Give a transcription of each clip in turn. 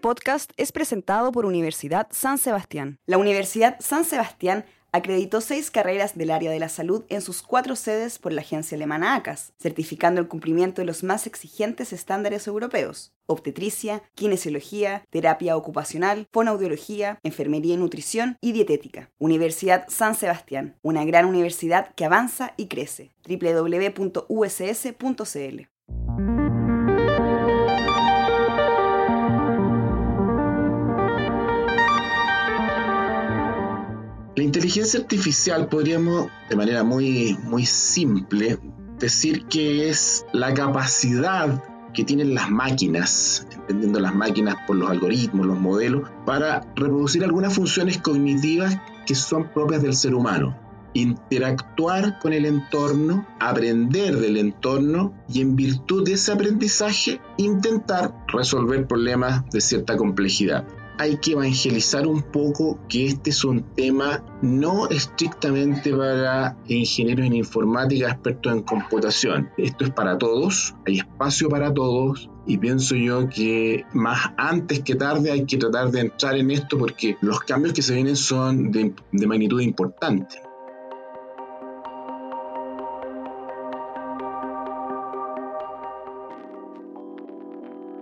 podcast es presentado por Universidad San Sebastián. La Universidad San Sebastián acreditó seis carreras del área de la salud en sus cuatro sedes por la agencia alemana ACAS, certificando el cumplimiento de los más exigentes estándares europeos. Obstetricia, kinesiología, terapia ocupacional, fonoaudiología, enfermería y nutrición y dietética. Universidad San Sebastián, una gran universidad que avanza y crece. www.uss.cl La inteligencia artificial podríamos, de manera muy, muy simple, decir que es la capacidad que tienen las máquinas, entendiendo las máquinas por los algoritmos, los modelos, para reproducir algunas funciones cognitivas que son propias del ser humano. Interactuar con el entorno, aprender del entorno y en virtud de ese aprendizaje intentar resolver problemas de cierta complejidad hay que evangelizar un poco que este es un tema no estrictamente para ingenieros en informática, expertos en computación. Esto es para todos, hay espacio para todos y pienso yo que más antes que tarde hay que tratar de entrar en esto porque los cambios que se vienen son de, de magnitud importante.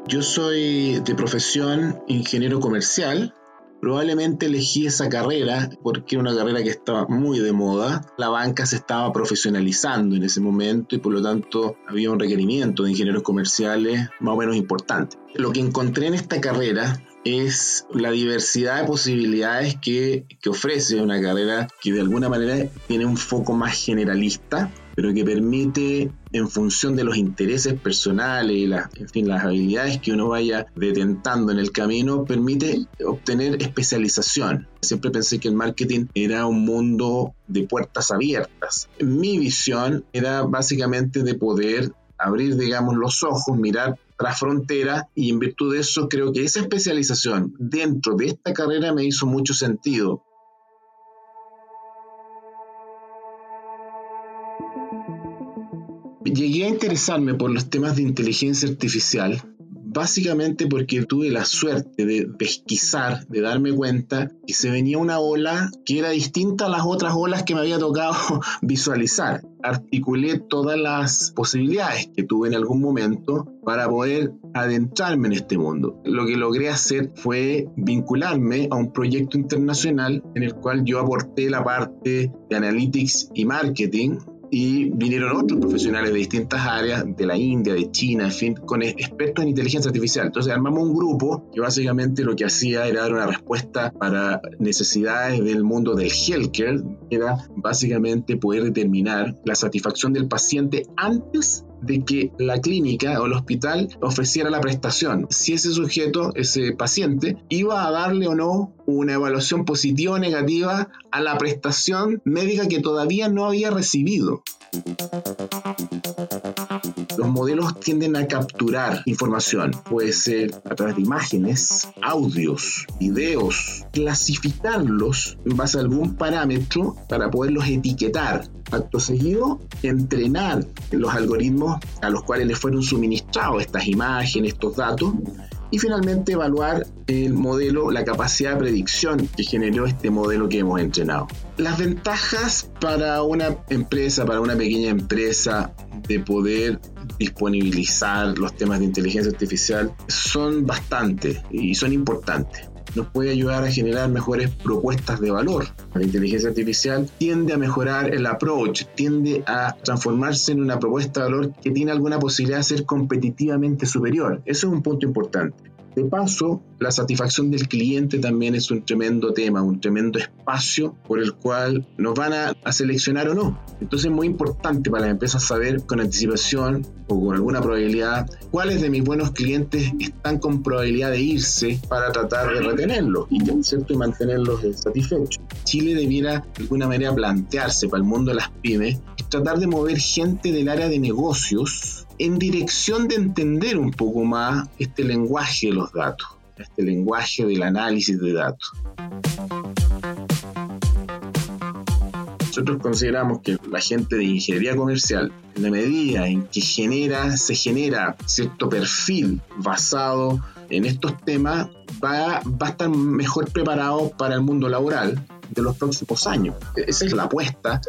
Yo soy de profesión ingeniero comercial. Probablemente elegí esa carrera porque era una carrera que estaba muy de moda. La banca se estaba profesionalizando en ese momento y por lo tanto había un requerimiento de ingenieros comerciales más o menos importante. Lo que encontré en esta carrera es la diversidad de posibilidades que, que ofrece una carrera que de alguna manera tiene un foco más generalista pero que permite, en función de los intereses personales y las, en fin, las habilidades que uno vaya detentando en el camino, permite obtener especialización. Siempre pensé que el marketing era un mundo de puertas abiertas. Mi visión era básicamente de poder abrir, digamos, los ojos, mirar tras frontera y en virtud de eso creo que esa especialización dentro de esta carrera me hizo mucho sentido interesarme por los temas de inteligencia artificial básicamente porque tuve la suerte de pesquisar, de darme cuenta que se venía una ola que era distinta a las otras olas que me había tocado visualizar. Articulé todas las posibilidades que tuve en algún momento para poder adentrarme en este mundo. Lo que logré hacer fue vincularme a un proyecto internacional en el cual yo aporté la parte de analytics y marketing y vinieron otros profesionales de distintas áreas, de la India, de China, en fin, con expertos en inteligencia artificial. Entonces armamos un grupo que básicamente lo que hacía era dar una respuesta para necesidades del mundo del healthcare, que era básicamente poder determinar la satisfacción del paciente antes de que la clínica o el hospital ofreciera la prestación, si ese sujeto, ese paciente, iba a darle o no una evaluación positiva o negativa a la prestación médica que todavía no había recibido. Los modelos tienden a capturar información, puede ser a través de imágenes, audios, videos, clasificarlos en base a algún parámetro para poderlos etiquetar. Acto seguido, entrenar los algoritmos a los cuales les fueron suministrados estas imágenes, estos datos, y finalmente evaluar el modelo, la capacidad de predicción que generó este modelo que hemos entrenado. Las ventajas para una empresa, para una pequeña empresa, de poder disponibilizar los temas de inteligencia artificial son bastantes y son importantes nos puede ayudar a generar mejores propuestas de valor. La inteligencia artificial tiende a mejorar el approach, tiende a transformarse en una propuesta de valor que tiene alguna posibilidad de ser competitivamente superior. Eso es un punto importante. De paso, la satisfacción del cliente también es un tremendo tema, un tremendo espacio por el cual nos van a, seleccionar o no. Entonces es muy importante para las empresas saber con anticipación o con alguna probabilidad cuáles de mis buenos clientes están con probabilidad de irse para tratar de retenerlos y, y mantenerlos satisfechos. Chile debiera de alguna manera plantearse para el mundo de las pymes tratar de mover gente del área de negocios en dirección de entender un poco más este lenguaje de los datos, este lenguaje del análisis de datos. Nosotros consideramos que la gente de ingeniería comercial, en la medida en que genera, se genera cierto perfil basado en estos temas, va, va a estar mejor preparado para el mundo laboral de los próximos años. Esa es la apuesta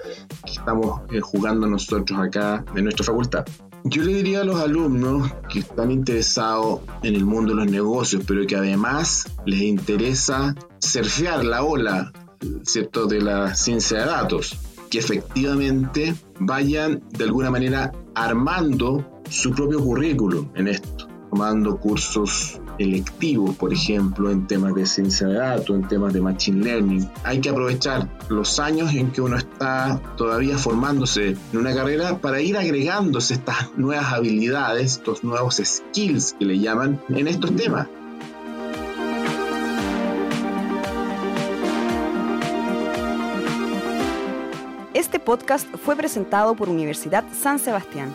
que estamos eh, jugando nosotros acá en nuestra facultad. Yo le diría a los alumnos que están interesados en el mundo de los negocios, pero que además les interesa surfear la ola, ¿cierto?, de la ciencia de datos, que efectivamente vayan de alguna manera armando su propio currículum en esto, tomando cursos electivos, por ejemplo, en temas de ciencia de datos, en temas de machine learning. Hay que aprovechar los años en que uno está todavía formándose en una carrera para ir agregándose estas nuevas habilidades, estos nuevos skills que le llaman en estos temas. Este podcast fue presentado por Universidad San Sebastián.